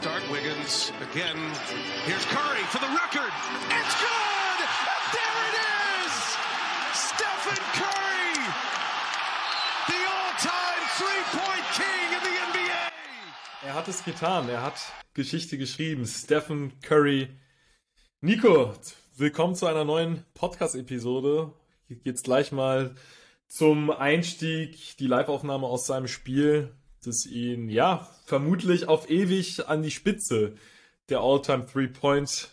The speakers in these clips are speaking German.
Dart Wiggins again. Here's Curry for the record. It's good! There it is! Stephen Curry! The all-time three-point king in the NBA! Er hat es getan. Er hat Geschichte geschrieben. Stephen Curry. Nico, willkommen zu einer neuen Podcast-Episode. Hier geht's gleich mal zum Einstieg, die Live-Aufnahme aus seinem Spiel das ihn, ja, vermutlich auf ewig an die Spitze der All-Time Three-Point,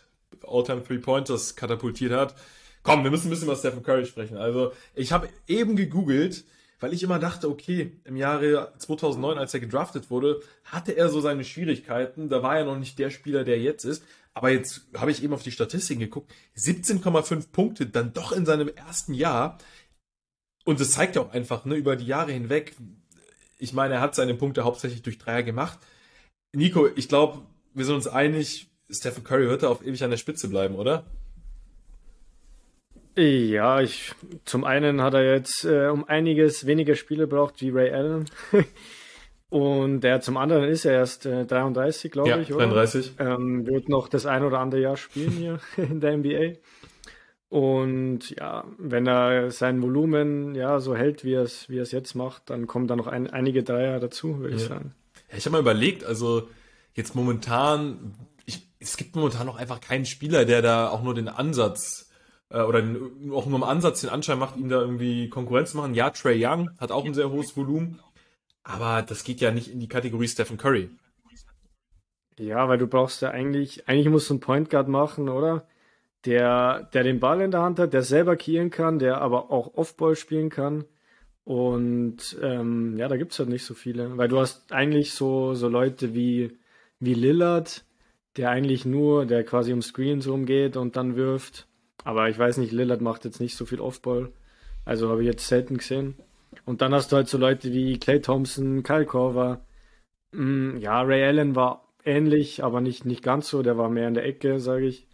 All-Time Three-Pointers katapultiert hat. Komm, wir müssen ein bisschen über Stephen Curry sprechen. Also, ich habe eben gegoogelt, weil ich immer dachte, okay, im Jahre 2009, als er gedraftet wurde, hatte er so seine Schwierigkeiten. Da war er noch nicht der Spieler, der jetzt ist. Aber jetzt habe ich eben auf die Statistiken geguckt. 17,5 Punkte dann doch in seinem ersten Jahr. Und das zeigt ja auch einfach, ne, über die Jahre hinweg, ich meine, er hat seine Punkte hauptsächlich durch Dreier gemacht. Nico, ich glaube, wir sind uns einig, Stephen Curry wird da auf ewig an der Spitze bleiben, oder? Ja, ich, zum einen hat er jetzt äh, um einiges weniger Spiele braucht wie Ray Allen. Und der zum anderen ist er erst äh, 33, glaube ja, ich, oder? 33. Ähm, wird noch das ein oder andere Jahr spielen hier in der NBA. Und ja, wenn er sein Volumen ja so hält, wie er es, wie er es jetzt macht, dann kommen da noch ein, einige Dreier dazu, würde ja. ich sagen. Ja, ich habe mal überlegt, also jetzt momentan, ich, es gibt momentan noch einfach keinen Spieler, der da auch nur den Ansatz äh, oder den, auch nur im Ansatz den Anschein macht, ihm da irgendwie Konkurrenz zu machen. Ja, Trey Young hat auch ein sehr hohes Volumen, aber das geht ja nicht in die Kategorie Stephen Curry. Ja, weil du brauchst ja eigentlich, eigentlich musst du einen Point Guard machen, oder? Der, der den Ball in der Hand hat, der selber kehren kann, der aber auch Offball spielen kann. Und ähm, ja, da gibt es halt nicht so viele. Weil du hast eigentlich so, so Leute wie, wie Lillard, der eigentlich nur, der quasi um Screens rumgeht und dann wirft. Aber ich weiß nicht, Lillard macht jetzt nicht so viel Offball. Also habe ich jetzt selten gesehen. Und dann hast du halt so Leute wie Clay Thompson, Kyle Korver. Mm, ja, Ray Allen war ähnlich, aber nicht, nicht ganz so. Der war mehr in der Ecke, sage ich.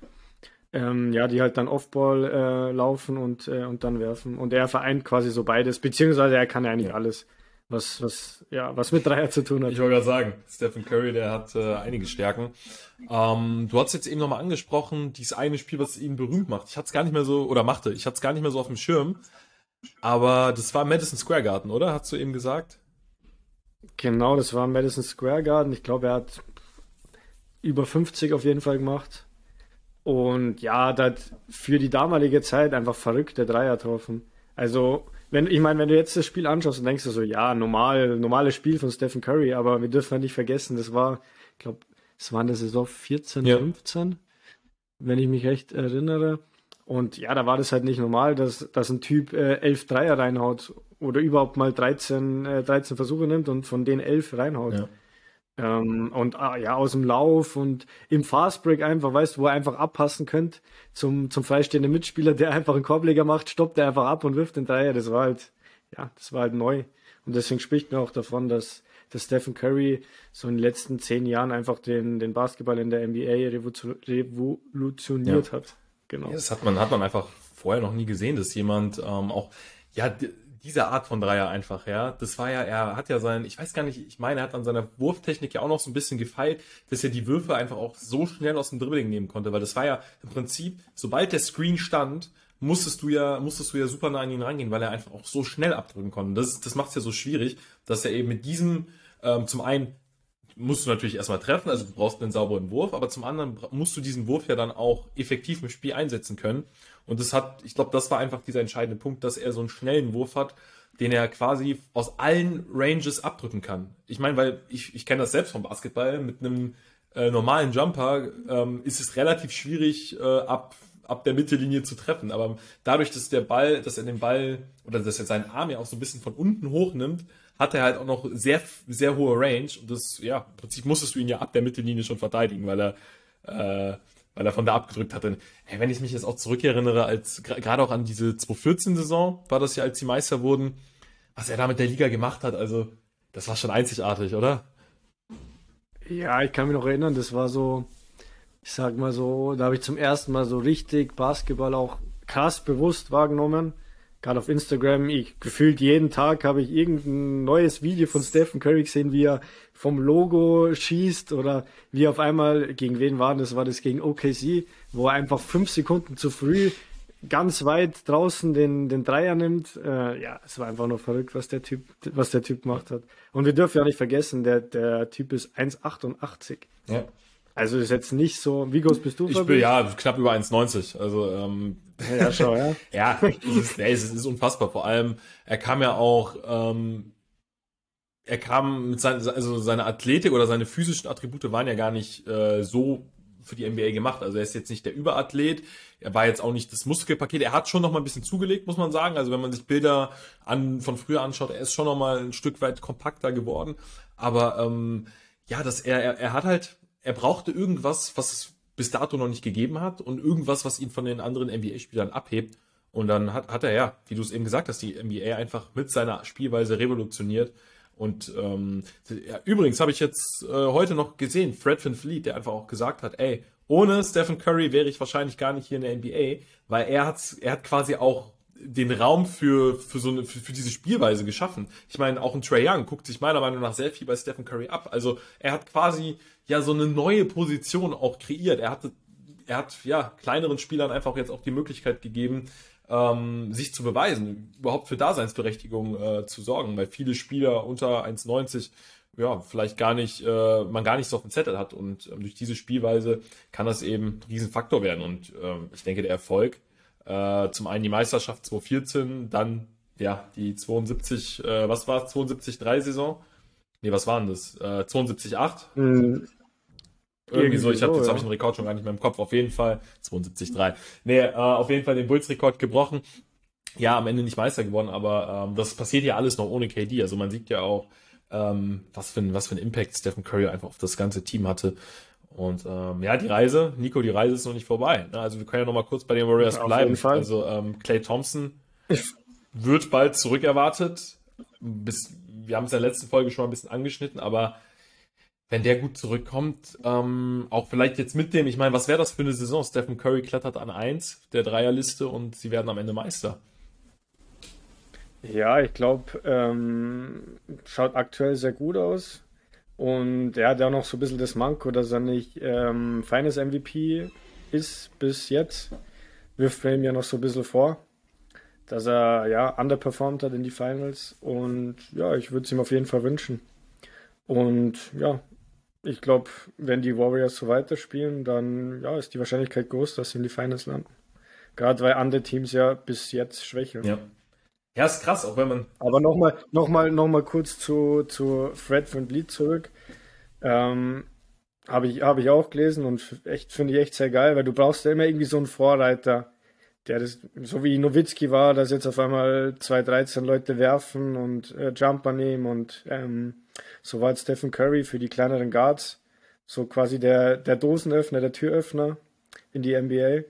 Ähm, ja, die halt dann Offball äh, laufen und, äh, und dann werfen. Und er vereint quasi so beides, beziehungsweise er kann ja eigentlich ja. alles, was, was, ja, was mit Dreier zu tun hat. Ich wollte gerade sagen, Stephen Curry, der hat äh, einige Stärken. Ähm, du hast jetzt eben nochmal angesprochen, dieses eine Spiel, was ihn berühmt macht. Ich hatte es gar nicht mehr so, oder machte, ich hatte es gar nicht mehr so auf dem Schirm. Aber das war Madison Square Garden, oder? Hast du eben gesagt? Genau, das war Madison Square Garden. Ich glaube, er hat über 50 auf jeden Fall gemacht. Und ja, das für die damalige Zeit einfach verrückte Dreier getroffen. Also, wenn, ich meine, wenn du jetzt das Spiel anschaust, dann denkst du so, ja, normal, normales Spiel von Stephen Curry, aber wir dürfen halt nicht vergessen, das war, ich glaube, es war in der Saison 14, ja. 15, wenn ich mich recht erinnere. Und ja, da war das halt nicht normal, dass, dass ein Typ äh, elf Dreier reinhaut oder überhaupt mal 13, äh, 13 Versuche nimmt und von denen elf reinhaut. Ja. Ähm, und ah, ja, aus dem Lauf und im Fastbreak einfach, weißt du, wo er einfach abpassen könnt zum, zum freistehenden Mitspieler, der einfach einen Korbleger macht, stoppt er einfach ab und wirft den Dreier. Das war halt, ja, das war halt neu. Und deswegen spricht man auch davon, dass, dass Stephen Curry so in den letzten zehn Jahren einfach den, den Basketball in der NBA revolutioniert ja. hat. Genau. Ja, das hat man, hat man einfach vorher noch nie gesehen, dass jemand ähm, auch, ja, diese Art von Dreier einfach, ja. Das war ja, er hat ja sein, ich weiß gar nicht, ich meine, er hat an seiner Wurftechnik ja auch noch so ein bisschen gefeilt, dass er die Würfe einfach auch so schnell aus dem Dribbling nehmen konnte, weil das war ja im Prinzip, sobald der Screen stand, musstest du ja, musstest du ja super nah an ihn rangehen, weil er einfach auch so schnell abdrücken konnte. Das, das macht es ja so schwierig, dass er eben mit diesem, ähm, zum einen musst du natürlich erstmal treffen, also du brauchst einen sauberen Wurf, aber zum anderen musst du diesen Wurf ja dann auch effektiv im Spiel einsetzen können. Und das hat, ich glaube, das war einfach dieser entscheidende Punkt, dass er so einen schnellen Wurf hat, den er quasi aus allen Ranges abdrücken kann. Ich meine, weil ich, ich kenne das selbst vom Basketball, mit einem äh, normalen Jumper ähm, ist es relativ schwierig, äh, ab, ab der Mittellinie zu treffen. Aber dadurch, dass der Ball, dass er den Ball oder dass er seinen Arm ja auch so ein bisschen von unten hochnimmt, hat er halt auch noch sehr, sehr hohe Range. Und das, ja, im Prinzip musstest du ihn ja ab der Mittellinie schon verteidigen, weil er äh, weil er von da abgedrückt hatte. Hey, wenn ich mich jetzt auch zurückerinnere, als gerade auch an diese 2014-Saison war das ja, als die Meister wurden, was er da mit der Liga gemacht hat, also das war schon einzigartig, oder? Ja, ich kann mich noch erinnern, das war so, ich sag mal so, da habe ich zum ersten Mal so richtig Basketball auch krass bewusst wahrgenommen. Gerade auf Instagram, ich gefühlt jeden Tag habe ich irgendein neues Video von Stephen Curry gesehen, wie er vom Logo schießt oder wie auf einmal, gegen wen war das? War das gegen OKC, wo er einfach fünf Sekunden zu früh ganz weit draußen den, den Dreier nimmt. Äh, ja, es war einfach nur verrückt, was der Typ, was der Typ gemacht hat. Und wir dürfen ja nicht vergessen, der, der Typ ist 1,88. Ja. Also ist jetzt nicht so. Wie groß bist du? Ich bin ja knapp über 1,90. Also ähm, ja, schau, ja. ja, es ist, es ist unfassbar. Vor allem, er kam ja auch, ähm, er kam mit seinen, also seine Athletik oder seine physischen Attribute waren ja gar nicht äh, so für die NBA gemacht. Also er ist jetzt nicht der Überathlet, er war jetzt auch nicht das Muskelpaket. Er hat schon noch mal ein bisschen zugelegt, muss man sagen. Also wenn man sich Bilder an, von früher anschaut, er ist schon noch mal ein Stück weit kompakter geworden. Aber ähm, ja, dass er, er, er hat halt, er brauchte irgendwas, was es bis dato noch nicht gegeben hat und irgendwas, was ihn von den anderen NBA-Spielern abhebt. Und dann hat, hat er ja, wie du es eben gesagt hast, die NBA einfach mit seiner Spielweise revolutioniert. Und ähm, ja, übrigens habe ich jetzt äh, heute noch gesehen, Fred Van Fleet, der einfach auch gesagt hat, ey, ohne Stephen Curry wäre ich wahrscheinlich gar nicht hier in der NBA, weil er hat, er hat quasi auch den Raum für, für so eine, für, für diese Spielweise geschaffen. Ich meine, auch ein Trey Young guckt sich meiner Meinung nach sehr viel bei Stephen Curry ab. Also er hat quasi ja so eine neue Position auch kreiert. Er hatte, er hat ja kleineren Spielern einfach jetzt auch die Möglichkeit gegeben, ähm, sich zu beweisen, überhaupt für Daseinsberechtigung äh, zu sorgen, weil viele Spieler unter 1,90 ja, vielleicht gar nicht, äh, man gar nicht so auf dem Zettel hat. Und ähm, durch diese Spielweise kann das eben ein Riesenfaktor werden. Und ähm, ich denke, der Erfolg, äh, zum einen die Meisterschaft 2014, dann ja die 72, äh, was war es, 72-3 Saison? Nee, was waren das? Äh, 72-8? Mhm. Irgendwie so, ich habe jetzt ja. habe ich den Rekord schon gar nicht mehr im Kopf. Auf jeden Fall 72-3. Nee, äh, auf jeden Fall den Bulls-Rekord gebrochen. Ja, am Ende nicht Meister geworden, aber ähm, das passiert ja alles noch ohne KD. Also man sieht ja auch, ähm, was, für ein, was für ein Impact Stephen Curry einfach auf das ganze Team hatte. Und ähm, ja, die Reise, Nico, die Reise ist noch nicht vorbei. Ne? Also wir können ja noch mal kurz bei den Warriors ja, bleiben. Also ähm, Clay Thompson wird bald zurückerwartet. Bis, wir haben es in der letzten Folge schon mal ein bisschen angeschnitten, aber wenn der gut zurückkommt, ähm, auch vielleicht jetzt mit dem, ich meine, was wäre das für eine Saison? Stephen Curry klettert an 1 der Dreierliste und sie werden am Ende Meister. Ja, ich glaube, ähm, schaut aktuell sehr gut aus. Und er hat ja noch so ein bisschen das Manko, dass er nicht ähm, feines MVP ist bis jetzt. Wirft Frame ja noch so ein bisschen vor, dass er ja underperformed hat in die Finals. Und ja, ich würde es ihm auf jeden Fall wünschen. Und ja, ich glaube, wenn die Warriors so weiterspielen, dann ja, ist die Wahrscheinlichkeit groß, dass sie in die Finals landen. Gerade weil andere Teams ja bis jetzt schwächeln. Ja. Ja, ist krass, auch wenn man. Aber nochmal noch mal, noch mal kurz zu, zu Fred von Bleed zurück. Ähm, Habe ich, hab ich auch gelesen und echt finde ich echt sehr geil, weil du brauchst ja immer irgendwie so einen Vorreiter, der das, so wie Nowitzki war, dass jetzt auf einmal zwei 13 Leute werfen und äh, Jumper nehmen und ähm, so war Stephen Curry für die kleineren Guards so quasi der, der Dosenöffner, der Türöffner in die NBA.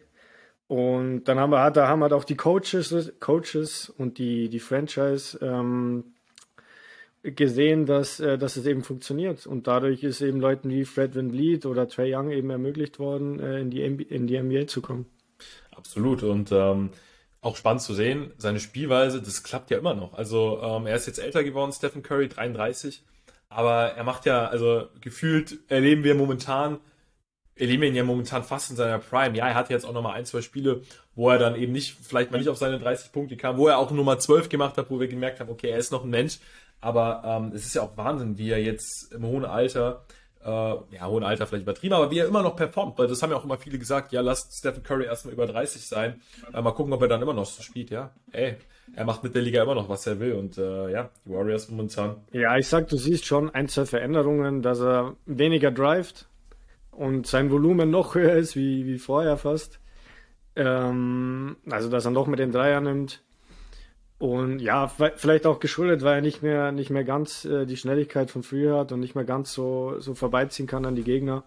Und dann haben wir, da haben halt auch die Coaches, Coaches und die, die Franchise ähm, gesehen, dass, äh, dass es eben funktioniert. Und dadurch ist eben Leuten wie Fred Van Vliet oder Trey Young eben ermöglicht worden, äh, in, die in die NBA zu kommen. Absolut. Und ähm, auch spannend zu sehen, seine Spielweise, das klappt ja immer noch. Also ähm, er ist jetzt älter geworden, Stephen Curry, 33. Aber er macht ja, also gefühlt erleben wir momentan ihn ja momentan fast in seiner Prime. Ja, er hatte jetzt auch nochmal ein, zwei Spiele, wo er dann eben nicht, vielleicht mal nicht auf seine 30 Punkte kam, wo er auch Nummer 12 gemacht hat, wo wir gemerkt haben, okay, er ist noch ein Mensch. Aber ähm, es ist ja auch Wahnsinn, wie er jetzt im hohen Alter, äh, ja, hohen Alter vielleicht übertrieben, aber wie er immer noch performt, weil das haben ja auch immer viele gesagt, ja, lasst Stephen Curry erstmal über 30 sein, äh, mal gucken, ob er dann immer noch so spielt, ja. Ey, er macht mit der Liga immer noch, was er will und äh, ja, die Warriors momentan. Ja, ich sag, du siehst schon ein, zwei Veränderungen, dass er weniger drivet, und sein Volumen noch höher ist wie, wie vorher fast. Ähm, also, dass er noch mit den Dreier nimmt. Und ja, vielleicht auch geschuldet, weil er nicht mehr, nicht mehr ganz äh, die Schnelligkeit von früher hat und nicht mehr ganz so, so vorbeiziehen kann an die Gegner.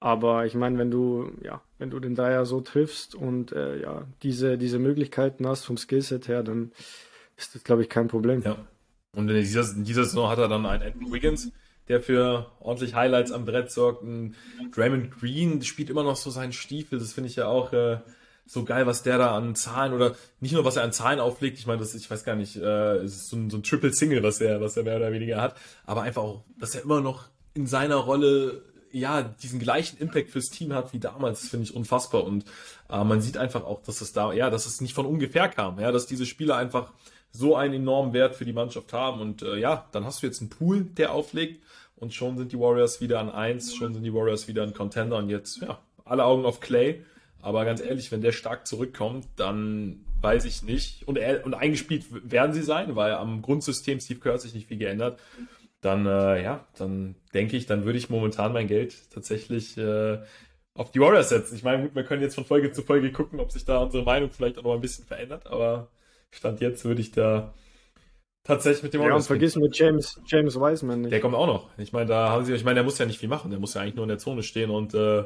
Aber ich meine, wenn du, ja, wenn du den Dreier so triffst und äh, ja, diese, diese Möglichkeiten hast vom Skillset her, dann ist das, glaube ich, kein Problem. Ja. Und in dieser, in dieser Saison hat er dann einen Andrew Wiggins, der für ordentlich Highlights am Brett sorgt. Ein Draymond Green spielt immer noch so seinen Stiefel. Das finde ich ja auch äh, so geil, was der da an Zahlen oder nicht nur was er an Zahlen auflegt. Ich meine, das ich weiß gar nicht, äh, es ist so ein, so ein Triple Single, was er, was er mehr oder weniger hat, aber einfach auch, dass er immer noch in seiner Rolle ja diesen gleichen Impact fürs Team hat wie damals, finde ich unfassbar und äh, man sieht einfach auch, dass es da ja, dass es nicht von ungefähr kam, ja, dass diese Spieler einfach so einen enormen Wert für die Mannschaft haben und äh, ja, dann hast du jetzt einen Pool, der auflegt und schon sind die Warriors wieder an eins, schon sind die Warriors wieder ein Contender und jetzt ja alle Augen auf Clay aber ganz ehrlich, wenn der stark zurückkommt, dann weiß ich nicht. Und, er, und eingespielt werden sie sein, weil am Grundsystem Steve Kerr hat sich nicht viel geändert. Dann, äh, ja, dann denke ich, dann würde ich momentan mein Geld tatsächlich äh, auf die Warriors setzen. Ich meine, gut, wir können jetzt von Folge zu Folge gucken, ob sich da unsere Meinung vielleicht auch noch ein bisschen verändert, aber Stand jetzt würde ich da tatsächlich mit dem. Ja, und vergiss mit James, James Wiseman nicht. Der kommt auch noch. Ich meine, da haben sie, ich meine, der muss ja nicht viel machen, der muss ja eigentlich nur in der Zone stehen und äh,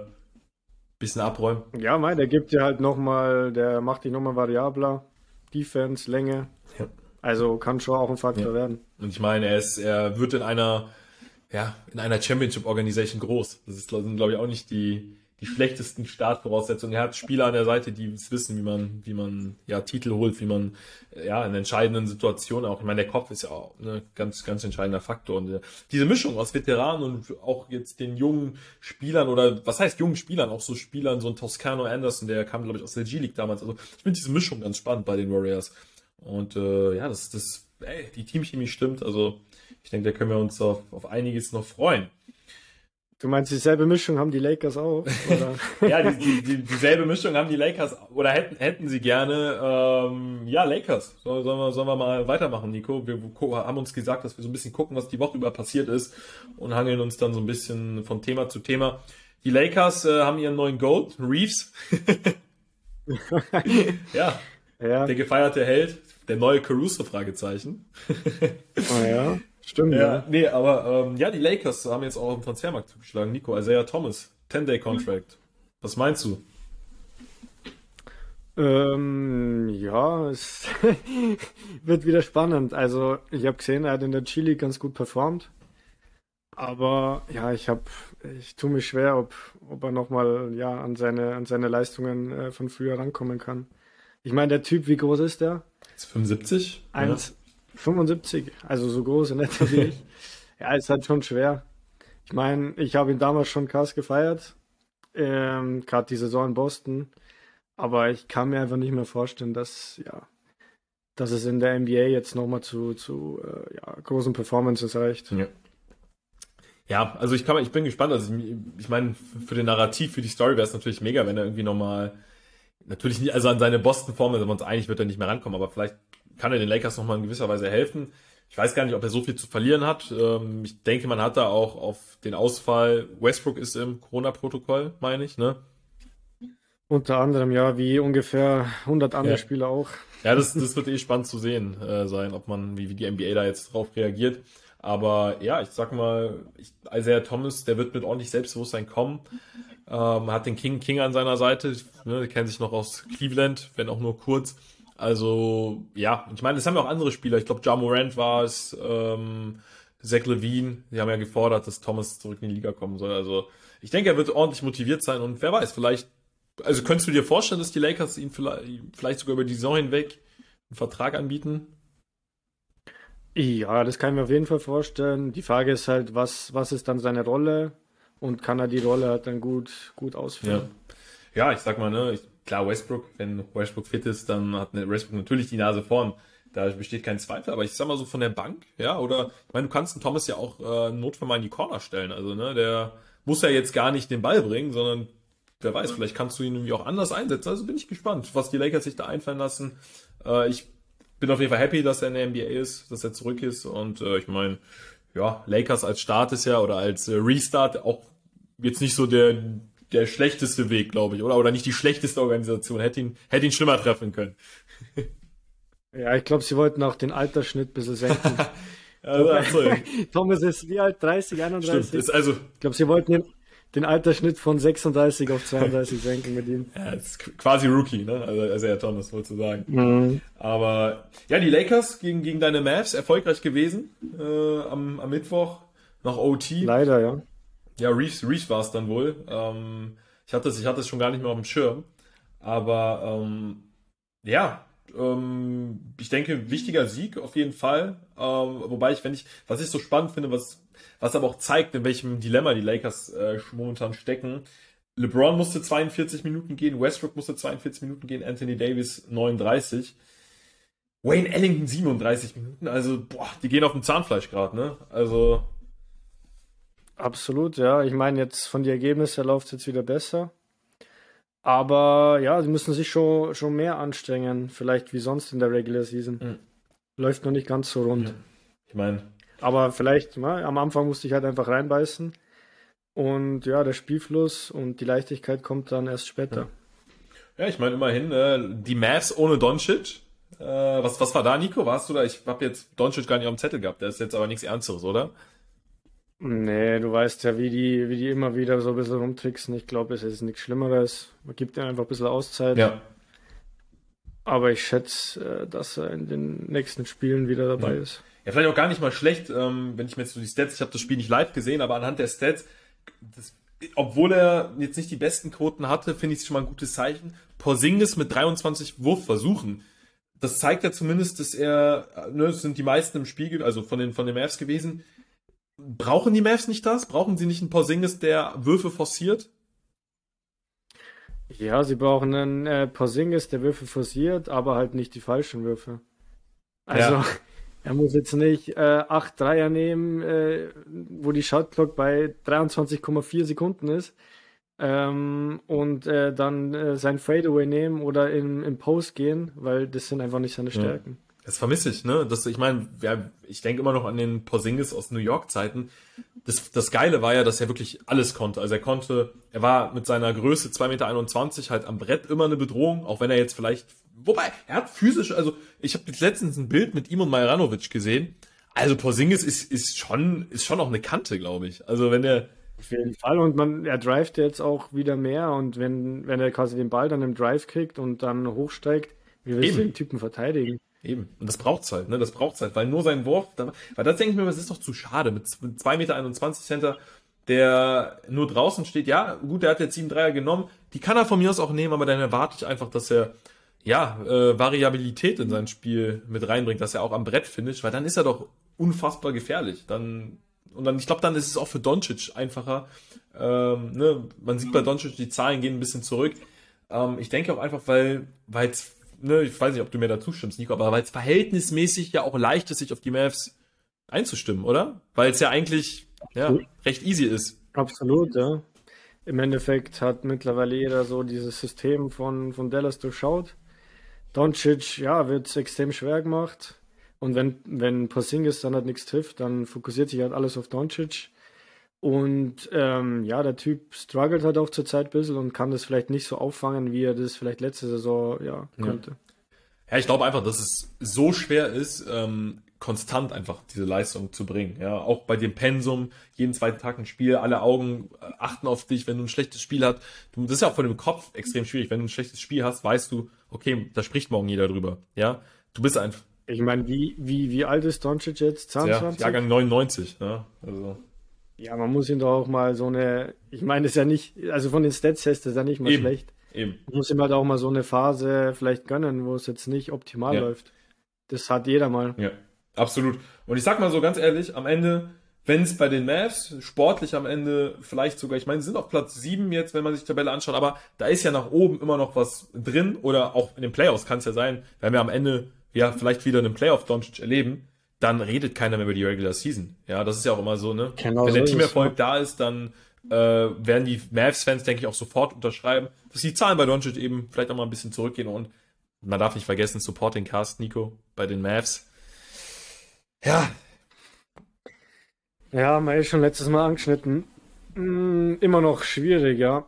bisschen abräumen. Ja, mein, der gibt dir halt nochmal, der macht dich nochmal variabler. Defense, Länge. Ja. Also kann schon auch ein Faktor ja. werden. Und ich meine, er ist, er wird in einer, ja, in einer Championship Organisation groß. Das ist, glaube ich, auch nicht die, die schlechtesten Startvoraussetzungen. Er hat Spieler an der Seite, die wissen, wie man, wie man ja Titel holt, wie man ja in entscheidenden Situationen auch. Ich meine, der Kopf ist ja auch ein ne, ganz, ganz entscheidender Faktor. Und äh, diese Mischung aus Veteranen und auch jetzt den jungen Spielern oder was heißt jungen Spielern, auch so Spielern, so ein Toscano Anderson, der kam, glaube ich, aus der G-League damals. Also ich finde diese Mischung ganz spannend bei den Warriors. Und äh, ja, das, das, ey, die Teamchemie stimmt. Also ich denke, da können wir uns auf, auf einiges noch freuen. Du meinst, dieselbe Mischung haben die Lakers auch? ja, die, die, die, dieselbe Mischung haben die Lakers oder hätten, hätten sie gerne. Ähm, ja, Lakers. Sollen, sollen, wir, sollen wir mal weitermachen, Nico? Wir haben uns gesagt, dass wir so ein bisschen gucken, was die Woche über passiert ist und hangeln uns dann so ein bisschen von Thema zu Thema. Die Lakers äh, haben ihren neuen Gold, Reeves. ja, ja, der gefeierte Held, der neue Caruso, Fragezeichen. oh ja. Stimmt, ja. ja. Nee, aber ähm, ja, die Lakers haben jetzt auch auf dem Transfermarkt zugeschlagen. Nico, Isaiah Thomas, 10-Day-Contract. Was meinst du? Ähm, ja, es wird wieder spannend. Also, ich habe gesehen, er hat in der Chili ganz gut performt. Aber ja, ich habe, ich tue mich schwer, ob, ob er nochmal ja, an, seine, an seine Leistungen äh, von früher rankommen kann. Ich meine, der Typ, wie groß ist der? 75? 1, 75, also so groß und nett wie ich. ja, ist halt schon schwer. Ich meine, ich habe ihn damals schon krass gefeiert, ähm, gerade die Saison in Boston. Aber ich kann mir einfach nicht mehr vorstellen, dass, ja, dass es in der NBA jetzt nochmal zu, zu äh, ja, großen Performances reicht. Ja. Ja, also ich kann, ich bin gespannt. Also ich, ich meine, für den Narrativ, für die Story wäre es natürlich mega, wenn er irgendwie nochmal, natürlich nicht, also an seine Boston-Form, wenn wir uns einig, wird er nicht mehr rankommen, aber vielleicht kann er den Lakers nochmal in gewisser Weise helfen. Ich weiß gar nicht, ob er so viel zu verlieren hat. Ähm, ich denke, man hat da auch auf den Ausfall, Westbrook ist im Corona-Protokoll, meine ich, ne? Unter anderem, ja, wie ungefähr 100 andere ja. Spieler auch. Ja, das, das wird eh spannend zu sehen äh, sein, ob man, wie, wie die NBA da jetzt drauf reagiert. Aber ja, ich sag mal, ich, Isaiah Thomas, der wird mit ordentlich Selbstbewusstsein kommen. Ähm, hat den King King an seiner Seite, ne, kennt sich noch aus Cleveland, wenn auch nur kurz. Also, ja, ich meine, es haben ja auch andere Spieler. Ich glaube, Ja Morant war es, ähm, Zach Levine, die haben ja gefordert, dass Thomas zurück in die Liga kommen soll. Also, ich denke, er wird ordentlich motiviert sein und wer weiß, vielleicht, also könntest du dir vorstellen, dass die Lakers ihn vielleicht, vielleicht sogar über die Saison hinweg einen Vertrag anbieten? Ja, das kann ich mir auf jeden Fall vorstellen. Die Frage ist halt, was, was ist dann seine Rolle und kann er die Rolle halt dann gut, gut ausführen? Ja, ja ich sag mal, ne, ich, klar, Westbrook, wenn Westbrook fit ist, dann hat Westbrook natürlich die Nase vorn. Da besteht kein Zweifel, aber ich sag mal so von der Bank, ja, oder, ich meine, du kannst einen Thomas ja auch äh, Notfall mal in die Corner stellen, also, ne, der muss ja jetzt gar nicht den Ball bringen, sondern wer weiß, vielleicht kannst du ihn irgendwie auch anders einsetzen. Also bin ich gespannt, was die Lakers sich da einfallen lassen. Äh, ich bin auf jeden Fall happy, dass er in der NBA ist, dass er zurück ist und äh, ich meine, ja, Lakers als Start ist ja oder als äh, Restart auch jetzt nicht so der der schlechteste Weg, glaube ich, oder? Oder nicht die schlechteste Organisation. Hätte ihn, hätte ihn schlimmer treffen können. ja, ich glaube, sie wollten auch den Altersschnitt ein bisschen senken. also, Thomas ist wie alt? 30, 31? Stimmt, also, ich glaube, sie wollten den, den Altersschnitt von 36 auf 32 senken mit ihm. Ja, ist quasi Rookie, ne? Also, also ja, Thomas, wolltest du sagen. Mhm. Aber ja, die Lakers gegen, gegen deine Mavs erfolgreich gewesen äh, am, am Mittwoch nach OT. Leider, ja. Ja, Reeves, Reeves war es dann wohl. Ähm, ich hatte es ich schon gar nicht mehr auf dem Schirm. Aber ähm, ja, ähm, ich denke, wichtiger Sieg auf jeden Fall. Ähm, wobei ich, wenn ich, was ich so spannend finde, was, was aber auch zeigt, in welchem Dilemma die Lakers äh, momentan stecken. LeBron musste 42 Minuten gehen, Westbrook musste 42 Minuten gehen, Anthony Davis 39. Wayne Ellington 37 Minuten, also boah, die gehen auf dem Zahnfleisch gerade, ne? Also Absolut, ja. Ich meine, jetzt von den Ergebnissen läuft es jetzt wieder besser. Aber ja, sie müssen sich schon, schon mehr anstrengen, vielleicht wie sonst in der Regular Season. Mhm. Läuft noch nicht ganz so rund. Ja. ich meine, Aber vielleicht, na, am Anfang musste ich halt einfach reinbeißen. Und ja, der Spielfluss und die Leichtigkeit kommt dann erst später. ja, ich meine immerhin, äh, die Mavs ohne Doncic. Äh, was, was war da, Nico? Warst du da? Ich habe jetzt Doncic gar nicht auf dem Zettel gehabt. Das ist jetzt aber nichts Ernsteres, oder? Nee, du weißt ja, wie die, wie die immer wieder so ein bisschen rumtricksen. Ich glaube, es ist nichts Schlimmeres. Man gibt ihnen einfach ein bisschen Auszeit. Ja. Aber ich schätze, äh, dass er in den nächsten Spielen wieder dabei Ja. ist. Ja, vielleicht auch gar nicht mal schlecht, ähm, wenn ich mir jetzt so die Stats, ich habe das Spiel nicht live gesehen, aber anhand der Stats, das, obwohl er jetzt nicht die besten Quoten hatte, finde ich es schon mal ein gutes Zeichen. Porzingis mit 23 Wurfversuchen. Das zeigt ja zumindest, dass er, äh, ne, es sind die meisten im Spiegel, also von den, von den Mavs gewesen. Brauchen die Mavs nicht das? Brauchen sie nicht einen Porzingis, der Würfe forciert? Ja, sie brauchen einen äh, Porzingis, der Würfe forciert, aber halt nicht die falschen Würfe. Also, Ja. er muss jetzt nicht äh, acht Dreier nehmen, äh, wo die Shotclock bei 23,4 Sekunden ist, ähm, und äh, dann äh, sein Fadeaway nehmen oder im, im Post gehen, weil das sind einfach nicht seine Stärken. Das vermisse ich, ne? Das, ich meine, ja, ich denke immer noch an den Porzingis aus New York Zeiten. Das, das Geile war ja, dass er wirklich alles konnte. Also er konnte, er war mit seiner Größe 2,21 Meter halt am Brett immer eine Bedrohung, auch wenn er jetzt vielleicht, wobei, er hat physisch, also ich habe jetzt letztens ein Bild mit ihm und Majranovic gesehen. Also Porzingis ist, ist schon, ist schon auch eine Kante, glaube ich. Also wenn er, Auf jeden Fall. Und man, er drivet jetzt auch wieder mehr und wenn, wenn er quasi den Ball dann im Drive kriegt und dann hochsteigt, wie willst du den Typen verteidigen? Eben. Und das braucht's halt, ne? Das braucht's halt, weil nur sein Wurf, da, weil das denke ich mir, das ist doch zu schade. Mit 2,21 Meter Center, der nur draußen steht, ja, gut, der hat jetzt 7 Dreier genommen, die kann er von mir aus auch nehmen, aber dann erwarte ich einfach, dass er, ja, äh, Variabilität in sein Spiel mit reinbringt, dass er auch am Brett finisht, weil dann ist er doch unfassbar gefährlich. Dann, und dann, ich glaube, dann ist es auch für Doncic einfacher. Ähm, ne? Man sieht bei Doncic, die Zahlen gehen ein bisschen zurück. Ähm, ich denke auch einfach, weil, weil es, ne, ich weiß nicht, ob du mir da zustimmst, Nico, aber weil es verhältnismäßig ja auch leicht ist, sich auf die Mavs einzustimmen, oder? Weil es ja eigentlich ja, recht easy ist. Absolut, ja. Im Endeffekt hat mittlerweile jeder so dieses System von, von Dallas durchschaut. Doncic, ja, wird es extrem schwer gemacht. Und wenn, wenn Porzingis dann halt nichts trifft, dann fokussiert sich halt alles auf Doncic. Und ähm, ja, der Typ struggelt halt auch zurzeit ein bisschen und kann das vielleicht nicht so auffangen, wie er das vielleicht letzte Saison ja, konnte. Ja, ich glaube einfach, dass es so schwer ist, ähm, konstant einfach diese Leistung zu bringen. Ja, auch bei dem Pensum, jeden zweiten Tag ein Spiel, alle Augen äh, achten auf dich, wenn du ein schlechtes Spiel hast. Du, das ist ja auch von dem Kopf extrem schwierig. Wenn du ein schlechtes Spiel hast, weißt du, okay, da spricht morgen jeder drüber. Ja, du bist einfach Ich meine, wie, wie, wie alt ist Doncic jetzt? ja, 22? Jahrgang 99. Ja, also Ja, man muss ihm doch auch mal so eine, ich meine, ist ja nicht, also von den Stats her ist das ja nicht mal Eben. schlecht. eben. Man muss ihm halt auch mal so eine Phase vielleicht gönnen, wo es jetzt nicht optimal Ja. läuft. Das hat jeder mal. Ja, absolut. Und ich sag mal so ganz ehrlich, am Ende, wenn es bei den Mavs sportlich am Ende vielleicht sogar, ich meine, sie sind auf Platz 7 jetzt, wenn man sich die Tabelle anschaut, aber da ist ja nach oben immer noch was drin oder auch in den Playoffs kann es ja sein, wenn wir am Ende ja vielleicht wieder einen Playoff Doncic erleben, dann redet keiner mehr über die Regular Season. Ja, das ist ja auch immer so, ne? Genau wenn so der es, Teamerfolg da ist, dann äh, werden die Mavs-Fans, denke ich, auch sofort unterschreiben, dass die Zahlen bei Doncic eben vielleicht auch mal ein bisschen zurückgehen und man darf nicht vergessen, Supporting Cast, Nico, bei den Mavs. Ja, Ja, man ist schon letztes Mal angeschnitten. Mm, immer noch schwierig, ja.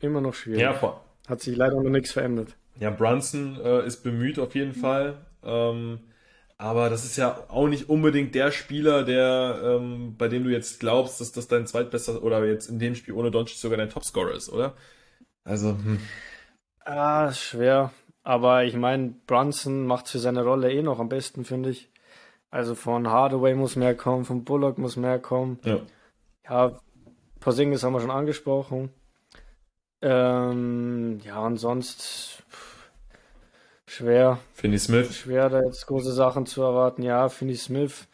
Immer noch schwierig. ja, vor, Hat sich leider noch nichts verändert. ja Brunson äh, ist bemüht auf jeden Fall. Ähm, aber das ist ja auch nicht unbedingt der Spieler, der, ähm, bei dem du jetzt glaubst, dass das dein zweitbester oder jetzt in dem Spiel ohne Doncic sogar dein Topscorer ist, oder? Also, hm. Ah, schwer. Aber ich meine, Brunson macht für seine Rolle eh noch am besten, finde ich. Also von Hardaway muss mehr kommen, von Bullock muss mehr kommen. ja. Ja, Porzingis haben wir schon angesprochen. Ähm, ja, und sonst schwer. Finney Smith. Schwer, da jetzt große Sachen zu erwarten. Ja, Finney Smith.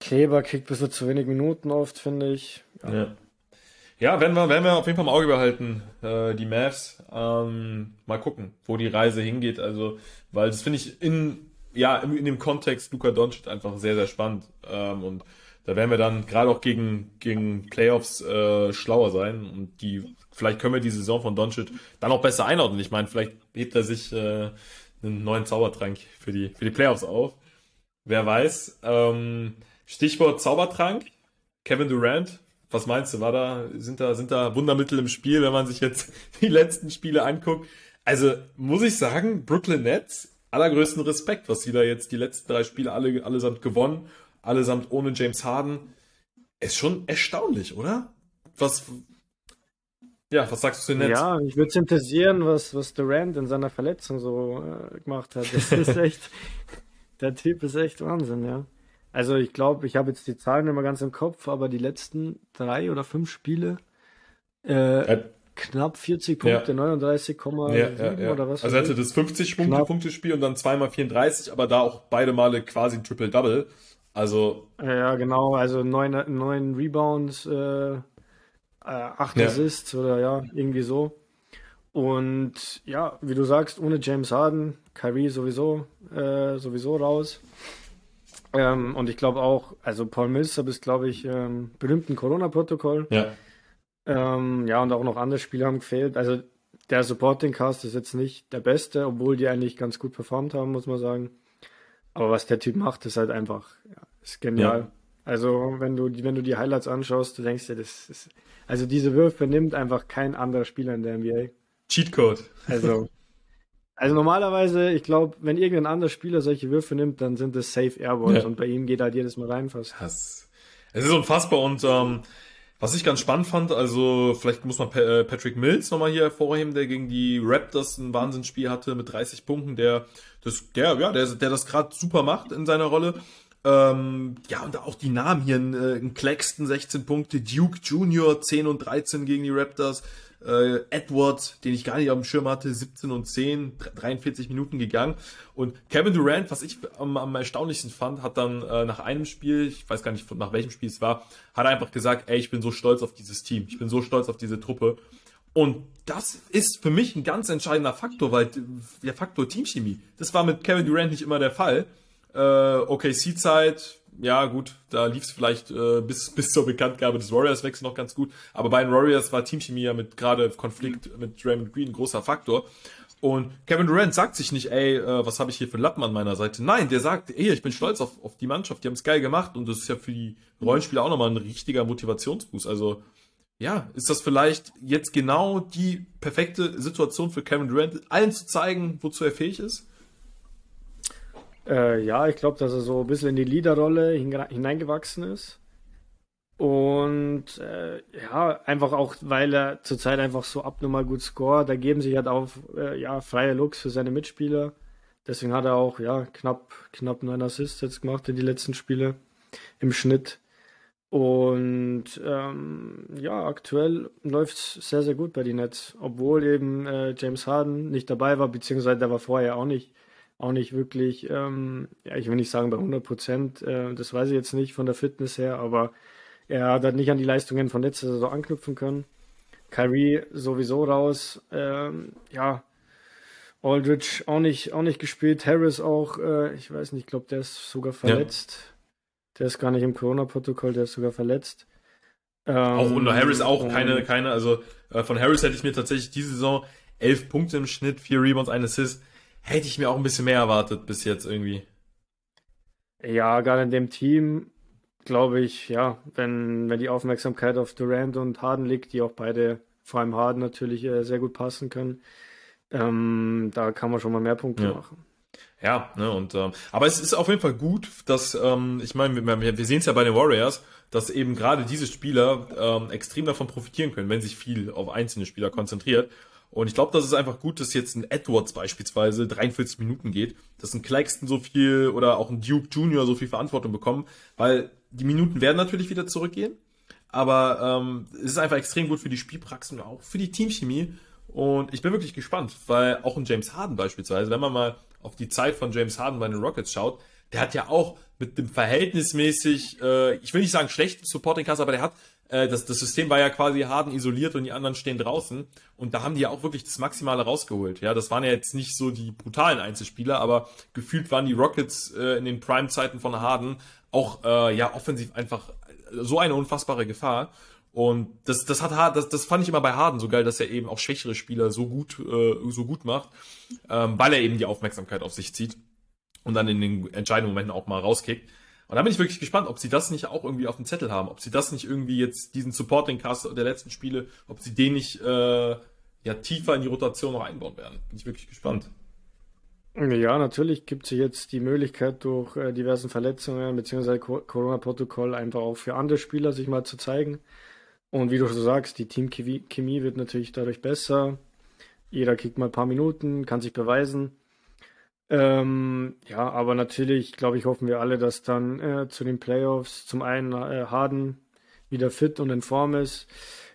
Kleber kriegt ein bisschen zu wenig Minuten oft, finde ich. Ja. ja. ja. werden wir, werden wir auf jeden Fall im Auge behalten, äh, die Mavs. Ähm, mal gucken, wo die Reise hingeht. Also, weil das finde ich in, ja, in, in, dem Kontext Luka Doncic einfach sehr, sehr spannend. Ähm, und da werden wir dann gerade auch gegen, gegen Playoffs äh, schlauer sein und die, vielleicht können wir die Saison von Doncic dann auch besser einordnen. Ich meine, vielleicht hebt er sich äh, einen neuen Zaubertrank für die, für die Playoffs auf. Wer weiß. Ähm, Stichwort Zaubertrank. Kevin Durant. Was meinst du? War da, sind da, sind da Wundermittel im Spiel, wenn man sich jetzt die letzten Spiele anguckt? Also, muss ich sagen, Brooklyn Nets, allergrößten Respekt, was sie da jetzt die letzten drei Spiele alle, allesamt gewonnen allesamt ohne James Harden. Ist schon erstaunlich, oder? Was, ja, was sagst du zu den Nets? Ja, ich würde es interessieren, was, was Durant in seiner Verletzung so äh, gemacht hat. Das ist echt, der Typ ist echt Wahnsinn, ja. Also ich glaube, ich habe jetzt die Zahlen immer ganz im Kopf, aber die letzten drei oder fünf Spiele äh, äh, knapp 40 Punkte, ja. 39,7 ja, ja, oder was? Also er hatte das 50-Punkte-Spiel und dann zweimal 34, aber da auch beide Male quasi ein Triple-Double. Also. Ja, genau, also neun, neun Rebounds, äh, äh acht ja. Assists oder ja, irgendwie so. Und ja, wie du sagst, ohne James Harden, Kyrie sowieso, äh, sowieso raus. Ähm, und ich glaube auch, also Paul Millsap ist, glaube ich, ähm, berühmten Corona-Protokoll. Ja. Ähm, ja, und auch noch andere Spieler haben gefehlt. Also der Supporting Cast ist jetzt nicht der beste, obwohl die eigentlich ganz gut performt haben, muss man sagen. Aber was der Typ macht, ist halt einfach, ja, ist genial. Ja. Also, wenn du, wenn du die Highlights anschaust, du denkst dir, das ist, also diese Würfe nimmt einfach kein anderer Spieler in der NBA. Cheatcode. Also, also normalerweise, ich glaube, wenn irgendein anderer Spieler solche Würfe nimmt, dann sind das safe Airballs ja. und bei ihm geht halt jedes Mal rein fast. Das, es ist unfassbar und ähm, was ich ganz spannend fand, also vielleicht muss man äh, Patrick Mills nochmal hier hervorheben, der gegen die Raptors ein Wahnsinnsspiel hatte mit 30 Punkten, der das, der, ja, der, der das gerade super macht in seiner Rolle. Ähm, ja, und auch die Namen hier, ein, äh, ein Claxton 16 Punkte, Duke Junior 10 und 13 gegen die Raptors, äh, Edwards, den ich gar nicht auf dem Schirm hatte, 17 und 10, 43 Minuten gegangen. Und Kevin Durant, was ich am, am erstaunlichsten fand, hat dann äh, nach einem Spiel, ich weiß gar nicht nach welchem Spiel es war, hat einfach gesagt, ey, ich bin so stolz auf dieses Team, ich bin so stolz auf diese Truppe. Und das ist für mich ein ganz entscheidender Faktor, weil der Faktor Teamchemie, das war mit Kevin Durant nicht immer der Fall. Äh, OKC-Zeit, ja gut, da lief es vielleicht äh, bis, bis zur Bekanntgabe des Warriors-Wechsels noch ganz gut. Aber bei den Warriors war Teamchemie ja mit gerade Konflikt mhm. mit Draymond Green ein großer Faktor. Und Kevin Durant sagt sich nicht, ey, äh, was habe ich hier für einen Lappen an meiner Seite? Nein, der sagt, ey, ich bin stolz auf, auf die Mannschaft, die haben es geil gemacht und das ist ja für die Rollenspieler auch nochmal ein richtiger Motivationsboost. Also ja, ist das vielleicht jetzt genau die perfekte Situation für Kevin Durant, allen zu zeigen, wozu er fähig ist? Äh, ja, ich glaube, dass er so ein bisschen in die Leaderrolle hineingewachsen ist. Und äh, ja, einfach auch, weil er zurzeit einfach so abnormal gut scoret. Da geben sich halt auch äh, ja, freie Looks für seine Mitspieler. Deswegen hat er auch ja, knapp, knapp neun Assists jetzt gemacht in die letzten Spiele im Schnitt. Und ähm, ja, aktuell läuft es sehr, sehr gut bei den Nets, obwohl eben äh, James Harden nicht dabei war, beziehungsweise der war vorher auch nicht auch nicht wirklich, ähm, ja, ich will nicht sagen bei 100 Prozent, äh, das weiß ich jetzt nicht von der Fitness her, aber er hat halt nicht an die Leistungen von letzter Saison anknüpfen können. Kyrie sowieso raus, ähm, ja, Aldridge auch nicht, auch nicht gespielt, Harris auch, äh, ich weiß nicht, ich glaube, der ist sogar verletzt. Ja. Der ist gar nicht im Corona-Protokoll, der ist sogar verletzt. Ähm, auch unter Harris auch keine, keine, also äh, von Harris hätte ich mir tatsächlich diese Saison elf Punkte im Schnitt, vier Rebounds, ein Assist hätte ich mir auch ein bisschen mehr erwartet bis jetzt irgendwie. Ja, gerade in dem Team glaube ich, ja, wenn, wenn die Aufmerksamkeit auf Durant und Harden liegt, die auch beide, vor allem Harden natürlich äh, sehr gut passen können, ähm, da kann man schon mal mehr Punkte ja. machen. Ja, ne, und ähm, aber es ist auf jeden Fall gut, dass, ähm, ich meine, wir, wir sehen es ja bei den Warriors, dass eben gerade diese Spieler ähm, extrem davon profitieren können, wenn sich viel auf einzelne Spieler konzentriert. Und ich glaube, das ist einfach gut, dass jetzt ein Edwards beispielsweise 43 Minuten geht, dass ein Claxton so viel oder auch ein Duke Junior so viel Verantwortung bekommen, weil die Minuten werden natürlich wieder zurückgehen. aber ähm, es ist einfach extrem gut für die Spielpraxis und auch für die Teamchemie. Und ich bin wirklich gespannt, weil auch ein James Harden beispielsweise, wenn man mal auf die Zeit von James Harden bei den Rockets schaut, der hat ja auch mit dem verhältnismäßig, äh, ich will nicht sagen schlechten Supporting Cast, aber der hat äh, das, das System war ja quasi Harden isoliert und die anderen stehen draußen. Und da haben die ja auch wirklich das Maximale rausgeholt. Ja, das waren ja jetzt nicht so die brutalen Einzelspieler, aber gefühlt waren die Rockets äh, in den Prime-Zeiten von Harden auch äh, ja offensiv einfach so eine unfassbare Gefahr. Und das, das hat das, das fand ich immer bei Harden so geil, dass er eben auch schwächere Spieler so gut, äh, so gut macht, ähm, weil er eben die Aufmerksamkeit auf sich zieht und dann in den entscheidenden Momenten auch mal rauskickt. Und da bin ich wirklich gespannt, ob sie das nicht auch irgendwie auf dem Zettel haben, ob sie das nicht irgendwie jetzt diesen Supporting Cast der letzten Spiele, ob sie den nicht äh, ja tiefer in die Rotation noch einbauen werden. Bin ich wirklich gespannt. Ja, natürlich gibt es jetzt die Möglichkeit, durch äh, diversen Verletzungen bzw. Corona-Protokoll einfach auch für andere Spieler sich mal zu zeigen. Und wie du so sagst, die Teamchemie wird natürlich dadurch besser. Jeder kriegt mal ein paar Minuten, kann sich beweisen. Ähm, ja, aber natürlich, glaube ich, hoffen wir alle, dass dann äh, zu den Playoffs zum einen äh, Harden wieder fit und in Form ist.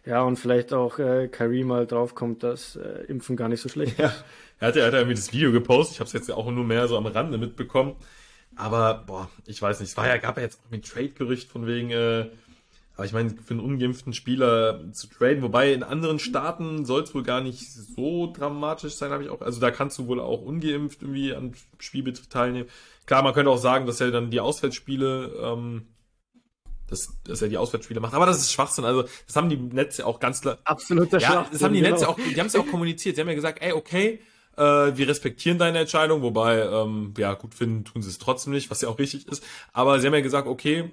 Ja, und vielleicht auch äh, Kyrie mal draufkommt, dass äh, Impfen gar nicht so schlecht ist. Ja, er hat ja irgendwie das Video gepostet. Ich habe es jetzt auch nur mehr so am Rande mitbekommen. Aber, boah, ich weiß nicht. Es war ja, gab ja jetzt auch ein Trade-Gerücht von wegen, äh, aber ich meine, für einen ungeimpften Spieler zu traden, wobei in anderen Staaten soll es wohl gar nicht so dramatisch sein, habe ich auch. Also da kannst du wohl auch ungeimpft irgendwie an Spielbetrieb teilnehmen. Klar, man könnte auch sagen, dass er dann die Auswärtsspiele, ähm, dass, dass er die Auswärtsspiele macht. Aber das ist Schwachsinn. Also das haben die Netze auch ganz klar. Absoluter ja, Schwachsinn. Das haben die Netze genau. auch, die haben es ja auch kommuniziert. Sie haben ja gesagt, ey, okay, äh, wir respektieren deine Entscheidung, wobei, ähm, ja, gut finden tun sie es trotzdem nicht, was ja auch richtig ist. Aber sie haben ja gesagt, okay,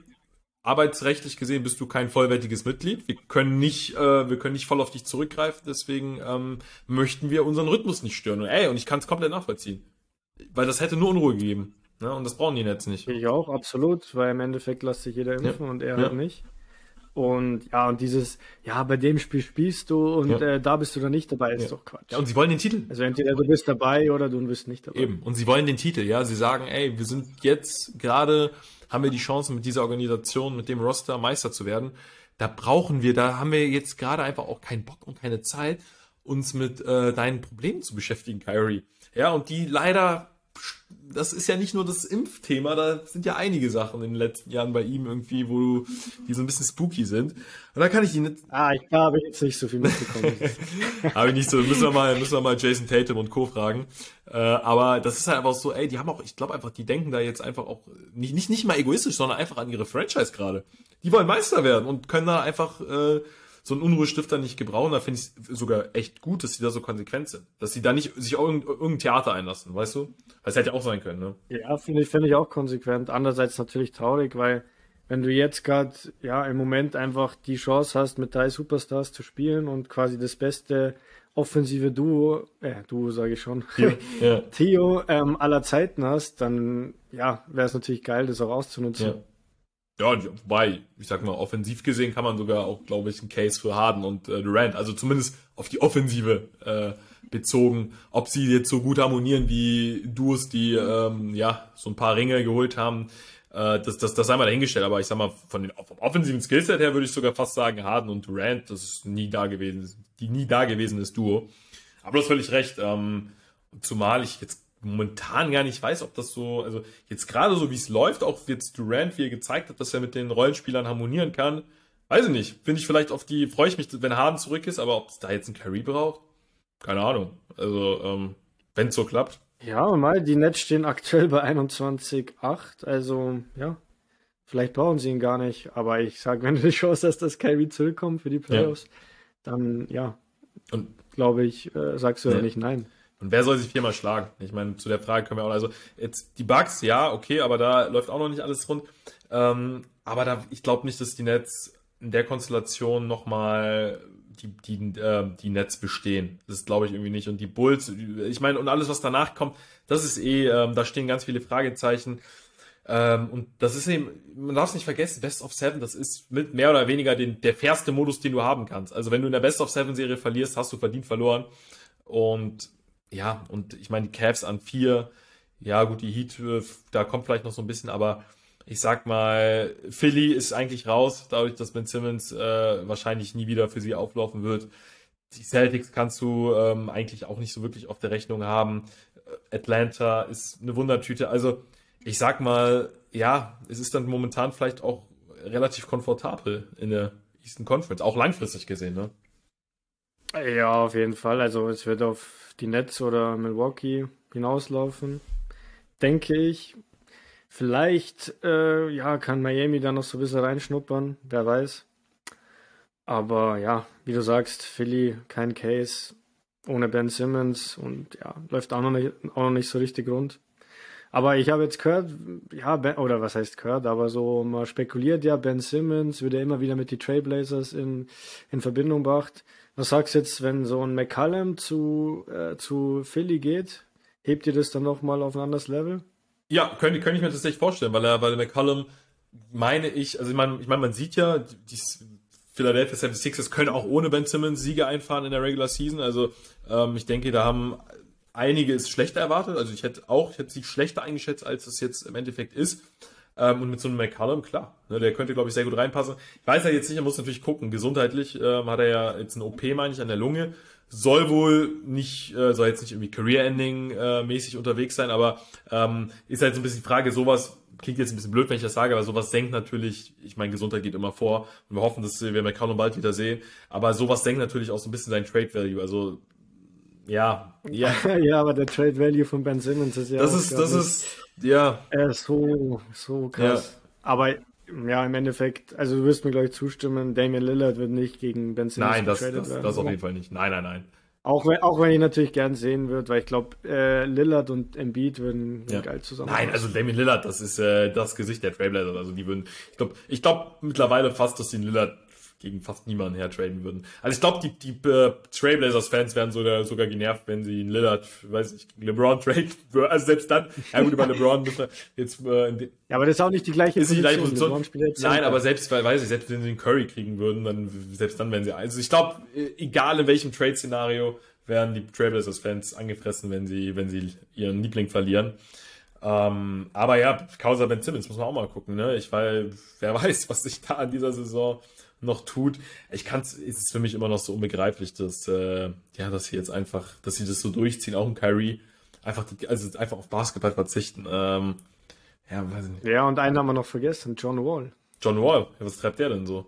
arbeitsrechtlich gesehen bist du kein vollwertiges Mitglied. Wir können nicht, äh, wir können nicht voll auf dich zurückgreifen. Deswegen ähm, möchten wir unseren Rhythmus nicht stören. Und, ey, und ich kann es komplett nachvollziehen, weil das hätte nur Unruhe gegeben. Ne? Und das brauchen die Netz nicht. Ich auch, absolut, weil im Endeffekt lässt sich jeder impfen ja. und er ja. halt nicht. Und ja, und dieses, ja, bei dem Spiel spielst du und ja. äh, da bist du dann nicht dabei, ist ja. doch Quatsch. Ja, und sie wollen den Titel. Also entweder du bist dabei oder du bist nicht dabei. Eben, und sie wollen den Titel, ja. Sie sagen, ey, wir sind jetzt gerade haben wir die Chance, mit dieser Organisation, mit dem Roster Meister zu werden. Da brauchen wir, da haben wir jetzt gerade einfach auch keinen Bock und keine Zeit, uns mit äh, deinen Problemen zu beschäftigen, Kyrie. Ja, und die leider das ist ja nicht nur das Impfthema, da sind ja einige Sachen in den letzten Jahren bei ihm irgendwie, wo die so ein bisschen spooky sind. Und da kann ich ihn nicht. Ah, ich habe jetzt nicht so viel mitbekommen. habe ich nicht so, müssen wir mal, müssen wir mal Jason Tatum und Co. fragen. Äh, aber das ist halt einfach so, ey, die haben auch, ich glaube einfach, die denken da jetzt einfach auch nicht, nicht, nicht mal egoistisch, sondern einfach an ihre Franchise gerade. Die wollen Meister werden und können da einfach äh, so einen Unruhestifter nicht gebrauchen. Da finde ich es sogar echt gut, dass sie da so konsequent sind. Dass sie da nicht sich auch irgendein Theater einlassen, weißt du? Das hätte ja auch sein können, ne? Ja, finde ich, finde ich auch konsequent. Andererseits natürlich traurig, weil wenn du jetzt gerade ja im Moment einfach die Chance hast, mit drei Superstars zu spielen und quasi das beste offensive Duo, äh, Duo sage ich schon, Theo, ja. Theo ähm, aller Zeiten hast, dann ja, wäre es natürlich geil, das auch auszunutzen. Ja. Ja, wobei, ich sag mal, offensiv gesehen kann man sogar auch, glaube ich, einen Case für Harden und äh, Durant, also zumindest auf die Offensive äh, bezogen, ob sie jetzt so gut harmonieren wie Duos, die ähm, ja so ein paar Ringe geholt haben, äh, das, das, das sei mal dahingestellt. Aber ich sag mal, von den vom offensiven Skillset her würde ich sogar fast sagen, Harden und Durant, das ist nie da gewesen, die nie da gewesen ist Duo. Aber du hast völlig recht. Ähm, zumal ich jetzt momentan gar nicht weiß, ob das so, also jetzt gerade so wie es läuft, auch jetzt Durant, wie er gezeigt hat, dass er mit den Rollenspielern harmonieren kann, weiß ich nicht. Finde ich vielleicht auf die, freue ich mich, wenn Harden zurück ist, aber ob es da jetzt einen Carry braucht, keine Ahnung. Also, ähm, wenn es so klappt. Ja, mal, die Nets stehen aktuell bei 21,8, also ja, vielleicht brauchen sie ihn gar nicht, aber ich sage, wenn du die Chance hast, dass Kyrie zurückkommt für die Playoffs, ja. dann ja, und glaube ich, äh, sagst du ja nicht nein. Und wer soll sich viermal schlagen? Ich meine, zu der Frage können wir auch, also jetzt die Bugs, ja, okay, aber da läuft auch noch nicht alles rund. Ähm, aber da, ich glaube nicht, dass die Nets in der Konstellation nochmal die, die, äh, die Nets bestehen. Das glaube ich irgendwie nicht. Und die Bulls, ich meine, und alles, was danach kommt, das ist eh, ähm, da stehen ganz viele Fragezeichen. Ähm, und das ist eben, man darf es nicht vergessen, Best of Seven, das ist mit mehr oder weniger den, der fairste Modus, den du haben kannst. Also wenn du in der Best of Seven Serie verlierst, hast du verdient verloren. Und ja, und ich meine, die Cavs an vier, ja gut, die Heat, äh, da kommt vielleicht noch so ein bisschen, aber ich sag mal, Philly ist eigentlich raus, dadurch, dass Ben Simmons äh, wahrscheinlich nie wieder für sie auflaufen wird. Die Celtics kannst du ähm, eigentlich auch nicht so wirklich auf der Rechnung haben. Atlanta ist eine Wundertüte. Also ich sag mal, ja, es ist dann momentan vielleicht auch relativ komfortabel in der Eastern Conference, auch langfristig gesehen, ne? Ja, auf jeden Fall. Also es wird auf die Nets oder Milwaukee hinauslaufen, denke ich. Vielleicht äh, ja, kann Miami da noch so ein bisschen reinschnuppern, wer weiß. Aber ja, wie du sagst, Philly kein Case ohne Ben Simmons und ja, läuft auch noch nicht, auch noch nicht so richtig rund. Aber ich habe jetzt gehört, ja, ben, oder was heißt gehört, aber so mal spekuliert, ja, Ben Simmons würde immer wieder mit die Trailblazers in, in Verbindung gebracht. Was sagst du jetzt, wenn so ein McCallum zu, äh, zu Philly geht? Hebt ihr das dann nochmal auf ein anderes Level? Ja, könnte, könnte ich mir das echt vorstellen, weil er, weil McCallum, meine ich, also ich meine, ich meine, man sieht ja, die Philadelphia 76ers können auch ohne Ben Simmons Siege einfahren in der Regular Season. Also ähm, ich denke, da haben einige es schlechter erwartet. Also ich hätte auch, ich hätte sie schlechter eingeschätzt, als es jetzt im Endeffekt ist. Ähm, und mit so einem McCallum, klar, ne, der könnte, glaube ich, sehr gut reinpassen. Ich weiß ja jetzt nicht, er muss natürlich gucken. Gesundheitlich ähm, hat er ja jetzt eine OP, meine ich, an der Lunge soll wohl nicht, äh, soll jetzt nicht irgendwie Career-Ending äh, unterwegs sein, aber ähm, ist halt so ein bisschen die Frage, sowas klingt jetzt ein bisschen blöd, wenn ich das sage, aber sowas senkt natürlich, ich meine, Gesundheit geht immer vor und wir hoffen, dass wir McCollum bald wieder sehen, aber sowas senkt natürlich auch so ein bisschen sein Trade-Value, also ja, ja. ja, aber der Trade Value von Ben Simmons ist ja. Das ist, das ist, ja. Ist so, so krass. Ja. Aber ja, im Endeffekt, also du wirst mir gleich zustimmen, Damian Lillard wird nicht gegen Ben Simmons Nein, das, das, werden. das auf jeden Fall nicht. Nein, nein, nein. Auch wenn, auch wenn ich natürlich gern sehen würde, weil ich glaube, äh, Lillard und Embiid würden ja. geil zusammen. Nein, also Damian Lillard, das ist äh, das Gesicht der Trailblazers. Also die würden, ich glaube, ich glaube mittlerweile fast, dass die Lillard gegen fast niemanden hertraden würden. Also ich glaube, die, die äh, Trailblazers-Fans werden sogar, sogar genervt, wenn sie einen Lillard, weiß ich, LeBron traden würden. Also selbst dann, ja gut, über LeBron müssen jetzt äh, Ja, aber das ist auch nicht die gleiche ist Position. Die gleiche Position. Nein, aber selbst, weil, weiß ich, selbst wenn sie den Curry kriegen würden, dann selbst dann werden sie. Also ich glaube, äh, egal in welchem Trade-Szenario, werden die Trailblazers-Fans angefressen, wenn sie, wenn sie ihren Liebling verlieren. Ähm, aber ja, Causa Ben Simmons muss man auch mal gucken, ne? Ich weil, wer weiß, was sich da an dieser Saison noch tut. Ich kann es, ist für mich immer noch so unbegreiflich, dass, äh, ja, dass sie jetzt einfach, dass sie das so durchziehen, auch ein Kyrie, einfach, also einfach auf Basketball verzichten. Ähm, ja, weiß ich nicht. Ja, und einen haben wir noch vergessen, John Wall. John Wall, was treibt der denn so?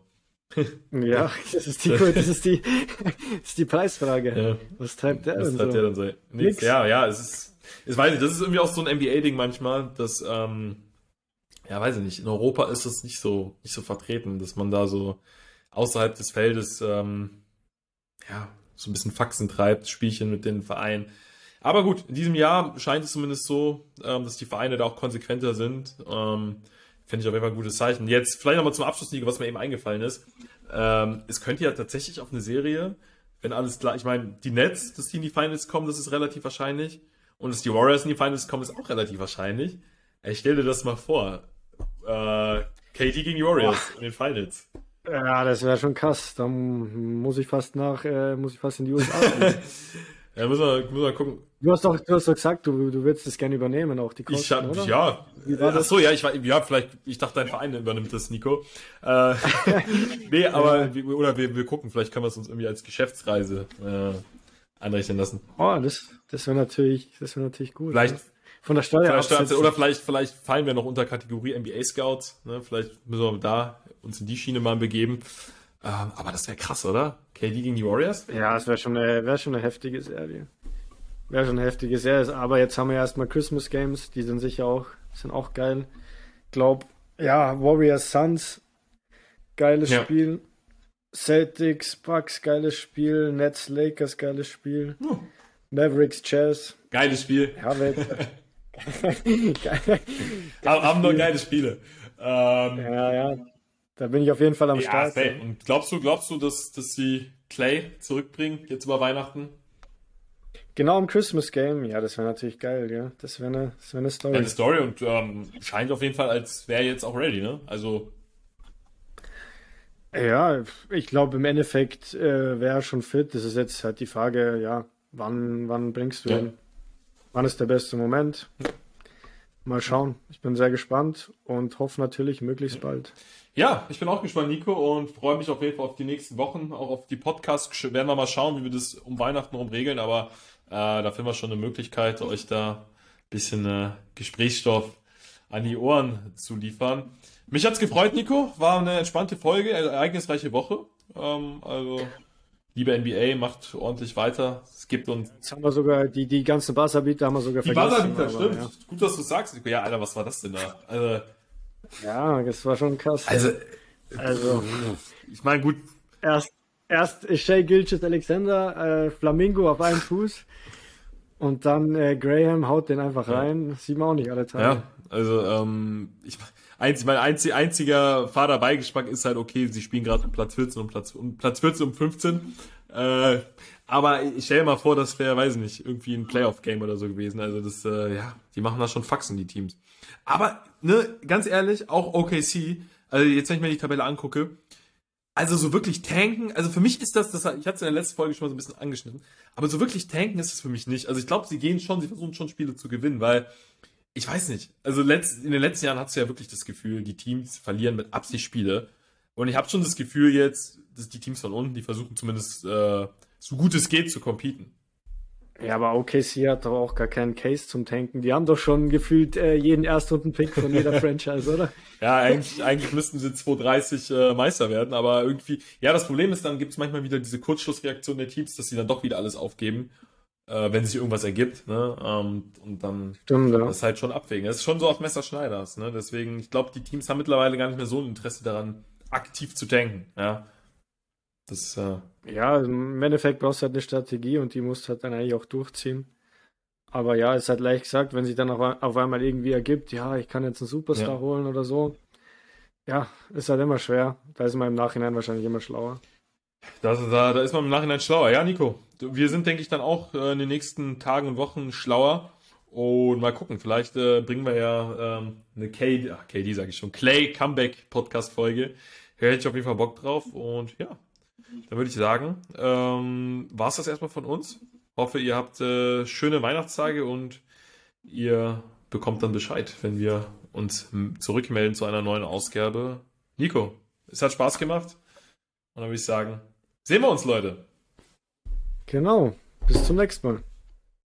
ja, das ist die, das ist die, das ist die Preisfrage. Ja. Was treibt der was denn treibt so? Der denn so? Nichts. Ja, ja, es ist, ich weiß nicht, das ist irgendwie auch so ein NBA-Ding manchmal, dass, ähm, ja, weiß ich nicht, in Europa ist das nicht so, nicht so vertreten, dass man da so außerhalb des Feldes, ähm, ja, so ein bisschen Faxen treibt, Spielchen mit den Vereinen. Aber gut, in diesem Jahr scheint es zumindest so, ähm, dass die Vereine da auch konsequenter sind. Ähm, Finde ich auf jeden Fall ein gutes Zeichen. Jetzt vielleicht nochmal zum Abschluss, Nico, was mir eben eingefallen ist. Ähm, es könnte ja tatsächlich auf eine Serie, wenn alles klar, ich meine, die Nets, dass die in die Finals kommen, das ist relativ wahrscheinlich. Und dass die Warriors in die Finals kommen, ist auch relativ wahrscheinlich. Ich stell dir das mal vor äh, KD gegen die Warriors oh. in den Finals. Ja, das wäre schon krass. Da muss ich fast nach, äh, muss ich fast in die USA Ja, muss man, muss man gucken. Du hast doch, du hast doch gesagt, du, du würdest das gerne übernehmen, auch die Kosten, ich hab, oder? Ja. Ach so, ja, ich war, ja, vielleicht, ich dachte, dein Verein übernimmt das, Nico. Äh, nee, aber, ja. oder wir, wir gucken, vielleicht können wir es uns irgendwie als Geschäftsreise äh, einrechnen lassen. Oh, das, das wäre natürlich, das wäre natürlich gut. Vielleicht, ne? Von der Steuer vielleicht, Oder vielleicht, vielleicht fallen wir noch unter Kategorie NBA Scouts. Ne? Vielleicht müssen wir da uns in die Schiene mal begeben. Ähm, aber das wäre krass, oder? KD gegen die Warriors? Ja, das wäre schon, eine, wär schon eine heftige Serie. Wäre schon eine heftige Serie. Aber jetzt haben wir erstmal Christmas Games. Die sind sicher auch, sind auch geil. Glaub, ja, Warriors Suns, geiles ja. Spiel. Celtics, Bucks, geiles Spiel. Nets, Lakers, geiles Spiel. Uh. Mavericks, Jazz. Geiles Spiel. Ja, haben nur geile Spiele. Ähm, ja, ja. Da bin ich auf jeden Fall am ja, Start. Safe. Und glaubst du, glaubst du, dass, dass sie Clay zurückbringen, jetzt über Weihnachten? Genau im Christmas Game, ja, das wäre natürlich geil, ja. Das wäre eine, wär eine Story. Ja, eine Story und ähm, scheint auf jeden Fall, als wäre jetzt auch ready, ne? Also. Ja, ich glaube im Endeffekt äh, wäre er schon fit. Das ist jetzt halt die Frage, ja, wann, wann bringst du ja. ihn? Wann ist der beste Moment? Mal schauen. Ich bin sehr gespannt und hoffe natürlich möglichst bald. Ja, ich bin auch gespannt, Nico, und freue mich auf jeden Fall auf die nächsten Wochen, auch auf die Podcasts. Werden wir mal schauen, wie wir das um Weihnachten rum regeln, aber äh, da finden wir schon eine Möglichkeit, euch da ein bisschen äh, Gesprächsstoff an die Ohren zu liefern. Mich hat's gefreut, Nico. War eine entspannte Folge, ereignisreiche Woche. Ähm, also liebe NBA, macht ordentlich weiter. Es gibt uns. Jetzt haben wir sogar, die, die ganzen Buzzerbeater haben wir sogar die vergessen. Die Buzzerbeater, stimmt. Ja. Gut, dass du sagst. Ja, Alter, was war das denn da? Also, ja, das war schon krass. Also, also ich meine, gut. Erst, erst Shea Gilchis Alexander, äh, Flamingo auf einem Fuß. Und dann äh, Graham haut den einfach rein. Das sieht man auch nicht alle Tage. Ja, also ähm, ich einzig, mein einzig, einziger Vaterbeigeschmack ist halt, okay, sie spielen gerade um Platz 14 und Platz, um Platz 14 und 15. Äh, aber ich stelle mir mal vor, das wäre, weiß ich nicht, irgendwie ein Playoff-Game oder so gewesen. Also das, äh, ja, die machen da schon Faxen, die Teams. Aber, ne, ganz ehrlich, auch OKC, also jetzt, wenn ich mir die Tabelle angucke, also so wirklich tanken, also für mich ist das, das ich hatte es in der letzten Folge schon mal so ein bisschen angeschnitten, aber so wirklich tanken ist es für mich nicht. Also ich glaube, sie gehen schon, sie versuchen schon Spiele zu gewinnen, weil ich weiß nicht. Also letzt, in den letzten Jahren hast du ja wirklich das Gefühl, die Teams verlieren mit Absicht Spiele. Und ich habe schon das Gefühl jetzt, dass die Teams von unten, die versuchen zumindest äh, so gut es geht zu competen. Ja, aber OKC hat doch auch gar keinen Case zum Tanken. Die haben doch schon gefühlt äh, jeden Erstrunden-Pick von jeder Franchise, oder? Ja, eigentlich, eigentlich müssten sie 230 äh, Meister werden, aber irgendwie, ja, das Problem ist, dann gibt es manchmal wieder diese Kurzschlussreaktion der Teams, dass sie dann doch wieder alles aufgeben äh, wenn sich irgendwas ergibt, ne? Ähm, und dann Stimmt, ja. das halt schon abwägen. Das ist schon so auf Messerschneiders, ne? Deswegen, ich glaube, die Teams haben mittlerweile gar nicht mehr so ein Interesse daran, aktiv zu denken, ja. Das, äh, ja, im Endeffekt brauchst du halt eine Strategie und die musst du halt dann eigentlich auch durchziehen. Aber ja, ist halt leicht gesagt, wenn sich dann auf, auf einmal irgendwie ergibt, ja, ich kann jetzt einen Superstar ja. holen oder so. Ja, ist halt immer schwer. Da ist man im Nachhinein wahrscheinlich immer schlauer. Das, da, da ist man im Nachhinein schlauer. Ja, Nico, wir sind, denke ich, dann auch äh, in den nächsten Tagen und Wochen schlauer. Und mal gucken, vielleicht äh, bringen wir ja ähm, eine KD, ach, KD sage ich schon, Clay Comeback Podcast Folge. Hätte ich auf jeden Fall Bock drauf. Und ja, dann würde ich sagen, ähm, war es das erstmal von uns. Hoffe, ihr habt äh, schöne Weihnachtstage und ihr bekommt dann Bescheid, wenn wir uns zurückmelden zu einer neuen Ausgabe. Nico, es hat Spaß gemacht. Und dann würde ich sagen, sehen wir uns, Leute. Genau. Bis zum nächsten Mal.